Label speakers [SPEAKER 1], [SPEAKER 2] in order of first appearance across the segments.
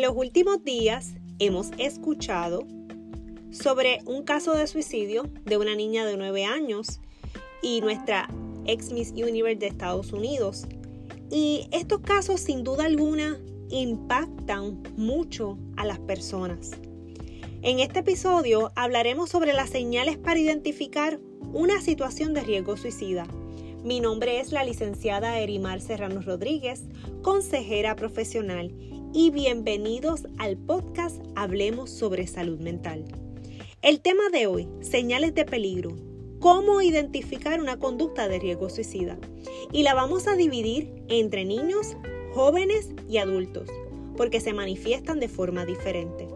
[SPEAKER 1] En los últimos días hemos escuchado sobre un caso de suicidio de una niña de 9 años y nuestra ex Miss Universe de Estados Unidos. Y estos casos sin duda alguna impactan mucho a las personas. En este episodio hablaremos sobre las señales para identificar una situación de riesgo suicida. Mi nombre es la licenciada Erimar Serrano Rodríguez, consejera profesional, y bienvenidos al podcast Hablemos sobre Salud Mental. El tema de hoy, señales de peligro, cómo identificar una conducta de riesgo suicida. Y la vamos a dividir entre niños, jóvenes y adultos, porque se manifiestan de forma diferente.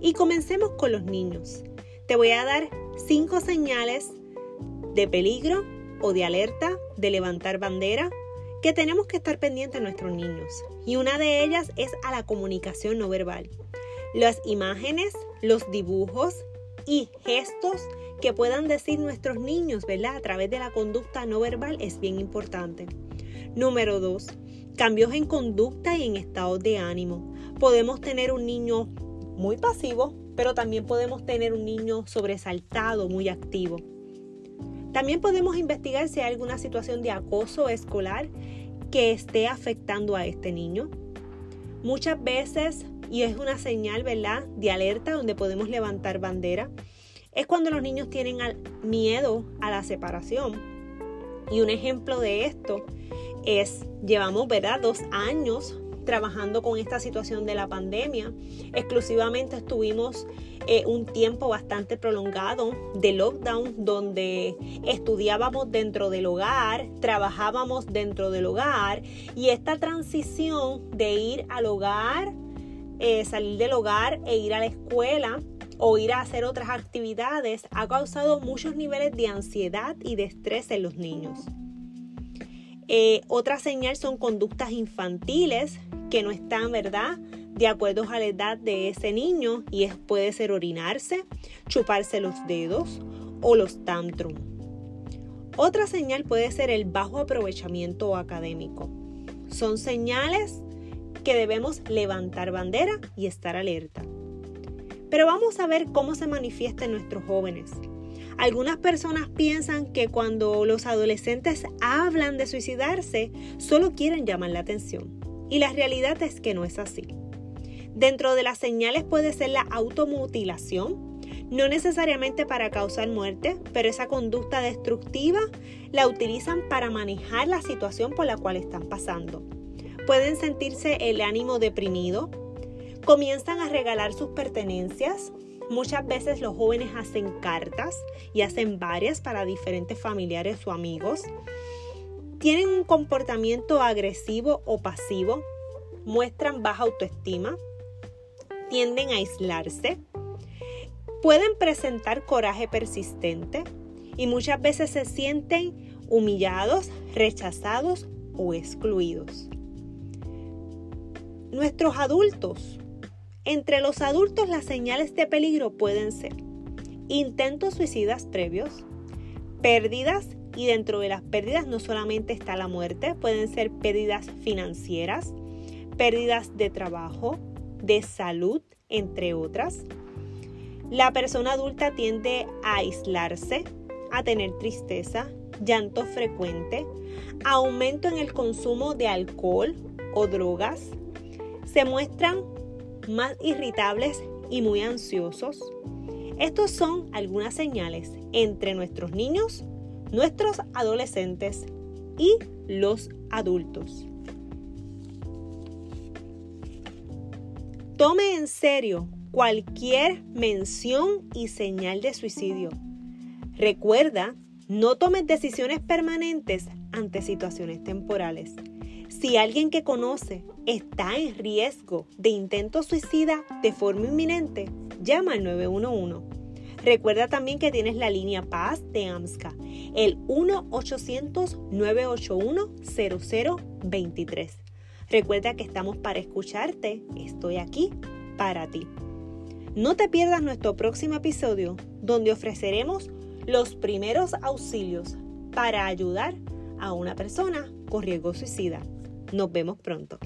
[SPEAKER 1] Y comencemos con los niños. Te voy a dar cinco señales de peligro o de alerta, de levantar bandera, que tenemos que estar pendientes a nuestros niños. Y una de ellas es a la comunicación no verbal. Las imágenes, los dibujos y gestos que puedan decir nuestros niños, ¿verdad? A través de la conducta no verbal es bien importante. Número dos, cambios en conducta y en estado de ánimo. Podemos tener un niño muy pasivo, pero también podemos tener un niño sobresaltado, muy activo. También podemos investigar si hay alguna situación de acoso escolar que esté afectando a este niño. Muchas veces, y es una señal, ¿verdad?, de alerta donde podemos levantar bandera, es cuando los niños tienen miedo a la separación. Y un ejemplo de esto es, llevamos, ¿verdad?, dos años trabajando con esta situación de la pandemia. Exclusivamente estuvimos eh, un tiempo bastante prolongado de lockdown donde estudiábamos dentro del hogar, trabajábamos dentro del hogar y esta transición de ir al hogar, eh, salir del hogar e ir a la escuela o ir a hacer otras actividades ha causado muchos niveles de ansiedad y de estrés en los niños. Eh, otra señal son conductas infantiles que no están, ¿verdad? De acuerdo a la edad de ese niño y es, puede ser orinarse, chuparse los dedos o los tantrum. Otra señal puede ser el bajo aprovechamiento académico. Son señales que debemos levantar bandera y estar alerta. Pero vamos a ver cómo se manifiesta en nuestros jóvenes. Algunas personas piensan que cuando los adolescentes hablan de suicidarse, solo quieren llamar la atención. Y la realidad es que no es así. Dentro de las señales puede ser la automutilación, no necesariamente para causar muerte, pero esa conducta destructiva la utilizan para manejar la situación por la cual están pasando. Pueden sentirse el ánimo deprimido, comienzan a regalar sus pertenencias. Muchas veces los jóvenes hacen cartas y hacen varias para diferentes familiares o amigos tienen un comportamiento agresivo o pasivo, muestran baja autoestima, tienden a aislarse, pueden presentar coraje persistente y muchas veces se sienten humillados, rechazados o excluidos. Nuestros adultos. Entre los adultos las señales de peligro pueden ser intentos suicidas previos, pérdidas y dentro de las pérdidas no solamente está la muerte, pueden ser pérdidas financieras, pérdidas de trabajo, de salud, entre otras. La persona adulta tiende a aislarse, a tener tristeza, llanto frecuente, aumento en el consumo de alcohol o drogas, se muestran más irritables y muy ansiosos. Estos son algunas señales entre nuestros niños nuestros adolescentes y los adultos. Tome en serio cualquier mención y señal de suicidio. Recuerda, no tomes decisiones permanentes ante situaciones temporales. Si alguien que conoce está en riesgo de intento suicida de forma inminente, llama al 911. Recuerda también que tienes la línea Paz de AMSCA, el 1-800-981-0023. Recuerda que estamos para escucharte, estoy aquí para ti. No te pierdas nuestro próximo episodio donde ofreceremos los primeros auxilios para ayudar a una persona con riesgo suicida. Nos vemos pronto.